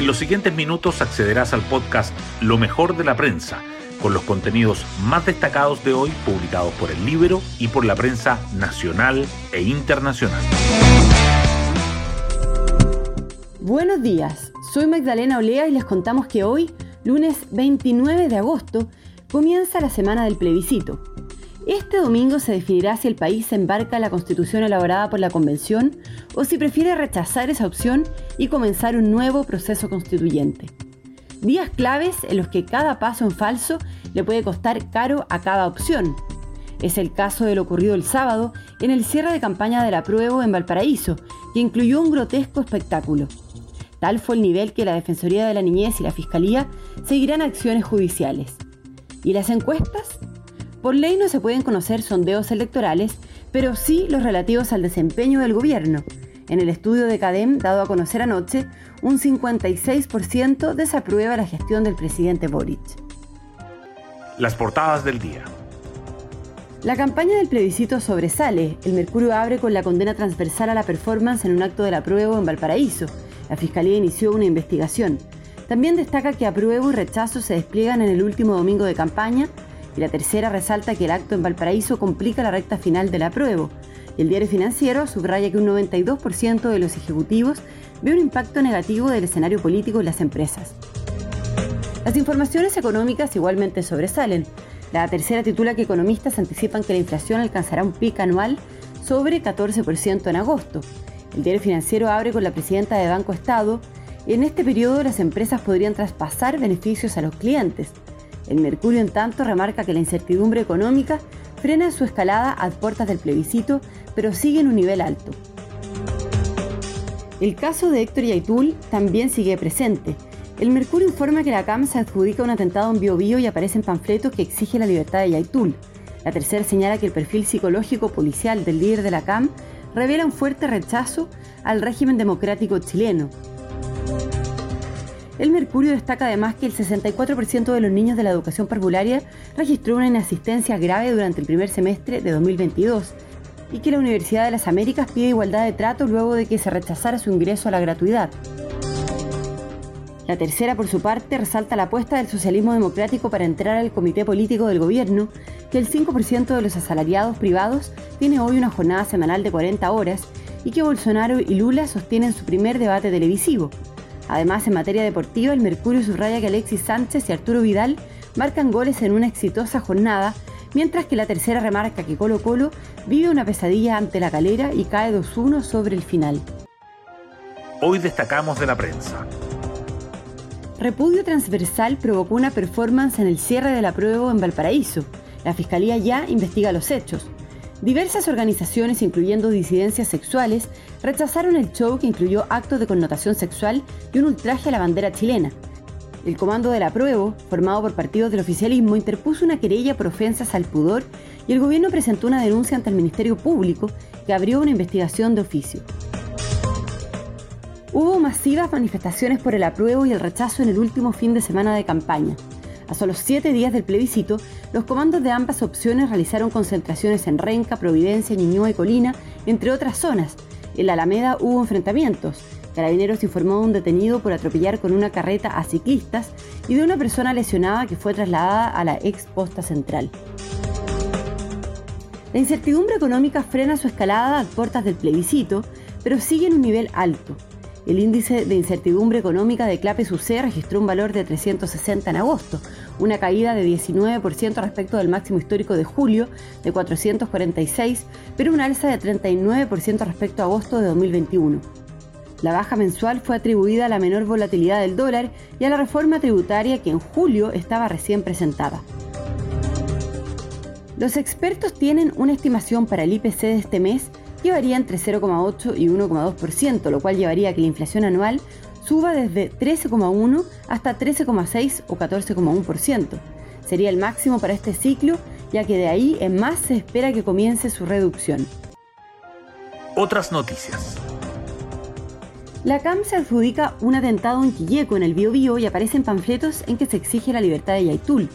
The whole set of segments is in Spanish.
En los siguientes minutos accederás al podcast Lo mejor de la prensa, con los contenidos más destacados de hoy publicados por el Libro y por la prensa nacional e internacional. Buenos días, soy Magdalena Olea y les contamos que hoy, lunes 29 de agosto, comienza la semana del plebiscito. Este domingo se definirá si el país embarca la constitución elaborada por la Convención o si prefiere rechazar esa opción y comenzar un nuevo proceso constituyente. Días claves en los que cada paso en falso le puede costar caro a cada opción. Es el caso de lo ocurrido el sábado en el cierre de campaña del apruebo en Valparaíso, que incluyó un grotesco espectáculo. Tal fue el nivel que la Defensoría de la Niñez y la Fiscalía seguirán acciones judiciales. ¿Y las encuestas? Por ley no se pueden conocer sondeos electorales, pero sí los relativos al desempeño del gobierno. En el estudio de CADEM, dado a conocer anoche, un 56% desaprueba la gestión del presidente Boric. Las portadas del día. La campaña del plebiscito sobresale. El Mercurio abre con la condena transversal a la performance en un acto del apruebo en Valparaíso. La Fiscalía inició una investigación. También destaca que apruebo y rechazo se despliegan en el último domingo de campaña y la tercera resalta que el acto en Valparaíso complica la recta final del apruebo. Y el diario financiero subraya que un 92% de los ejecutivos ve un impacto negativo del escenario político en las empresas. Las informaciones económicas igualmente sobresalen. La tercera titula que economistas anticipan que la inflación alcanzará un pico anual sobre 14% en agosto. El diario financiero abre con la presidenta de Banco Estado. En este periodo las empresas podrían traspasar beneficios a los clientes. El Mercurio, en tanto, remarca que la incertidumbre económica frena su escalada a puertas del plebiscito, pero sigue en un nivel alto. El caso de Héctor Yaitul también sigue presente. El Mercurio informa que la CAM se adjudica un atentado en Biobío y aparecen panfletos que exigen la libertad de Yaitul. La tercera señala que el perfil psicológico policial del líder de la CAM revela un fuerte rechazo al régimen democrático chileno, el Mercurio destaca además que el 64% de los niños de la educación parvularia registró una inasistencia grave durante el primer semestre de 2022 y que la Universidad de las Américas pide igualdad de trato luego de que se rechazara su ingreso a la gratuidad. La tercera, por su parte, resalta la apuesta del socialismo democrático para entrar al comité político del gobierno, que el 5% de los asalariados privados tiene hoy una jornada semanal de 40 horas y que Bolsonaro y Lula sostienen su primer debate televisivo. Además, en materia deportiva, el Mercurio subraya que Alexis Sánchez y Arturo Vidal marcan goles en una exitosa jornada, mientras que la tercera remarca que Colo Colo vive una pesadilla ante la calera y cae 2-1 sobre el final. Hoy destacamos de la prensa. Repudio transversal provocó una performance en el cierre de la prueba en Valparaíso. La Fiscalía ya investiga los hechos. Diversas organizaciones, incluyendo disidencias sexuales, rechazaron el show que incluyó actos de connotación sexual y un ultraje a la bandera chilena. El Comando del Apruebo, formado por partidos del oficialismo, interpuso una querella por ofensas al pudor y el gobierno presentó una denuncia ante el Ministerio Público que abrió una investigación de oficio. Hubo masivas manifestaciones por el apruebo y el rechazo en el último fin de semana de campaña. A solo siete días del plebiscito, los comandos de ambas opciones realizaron concentraciones en Renca, Providencia, Ñuñoa y Colina, entre otras zonas. En la Alameda hubo enfrentamientos. Carabineros informó de un detenido por atropellar con una carreta a ciclistas y de una persona lesionada que fue trasladada a la ex posta central. La incertidumbre económica frena su escalada a puertas del plebiscito, pero sigue en un nivel alto. El índice de incertidumbre económica de Clapes UC registró un valor de 360 en agosto, una caída de 19% respecto del máximo histórico de julio de 446, pero un alza de 39% respecto a agosto de 2021. La baja mensual fue atribuida a la menor volatilidad del dólar y a la reforma tributaria que en julio estaba recién presentada. Los expertos tienen una estimación para el IPC de este mes que varía entre 0,8 y 1,2%, lo cual llevaría a que la inflación anual suba desde 13,1 hasta 13,6 o 14,1%. Sería el máximo para este ciclo, ya que de ahí en más se espera que comience su reducción. Otras noticias. La CAM se adjudica un atentado en Quilleco, en el Biobío, y aparecen panfletos en que se exige la libertad de Yaitul.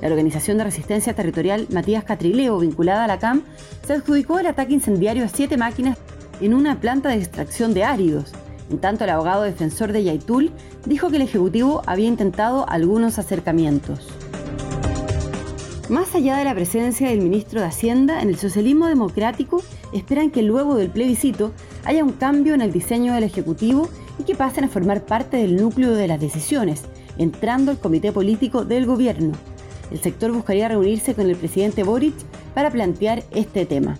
La Organización de Resistencia Territorial Matías Catrileo, vinculada a la CAM, se adjudicó el ataque incendiario a siete máquinas en una planta de extracción de áridos. En tanto, el abogado defensor de Yaitul dijo que el Ejecutivo había intentado algunos acercamientos. Más allá de la presencia del ministro de Hacienda, en el socialismo democrático esperan que luego del plebiscito haya un cambio en el diseño del Ejecutivo y que pasen a formar parte del núcleo de las decisiones, entrando al comité político del gobierno. El sector buscaría reunirse con el presidente Boric para plantear este tema.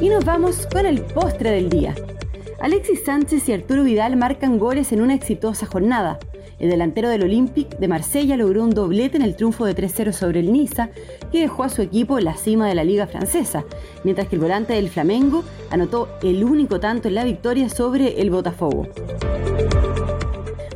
Y nos vamos con el postre del día. Alexis Sánchez y Arturo Vidal marcan goles en una exitosa jornada. El delantero del Olympique de Marsella logró un doblete en el triunfo de 3-0 sobre el Niza, que dejó a su equipo en la cima de la liga francesa, mientras que el volante del Flamengo anotó el único tanto en la victoria sobre el Botafogo.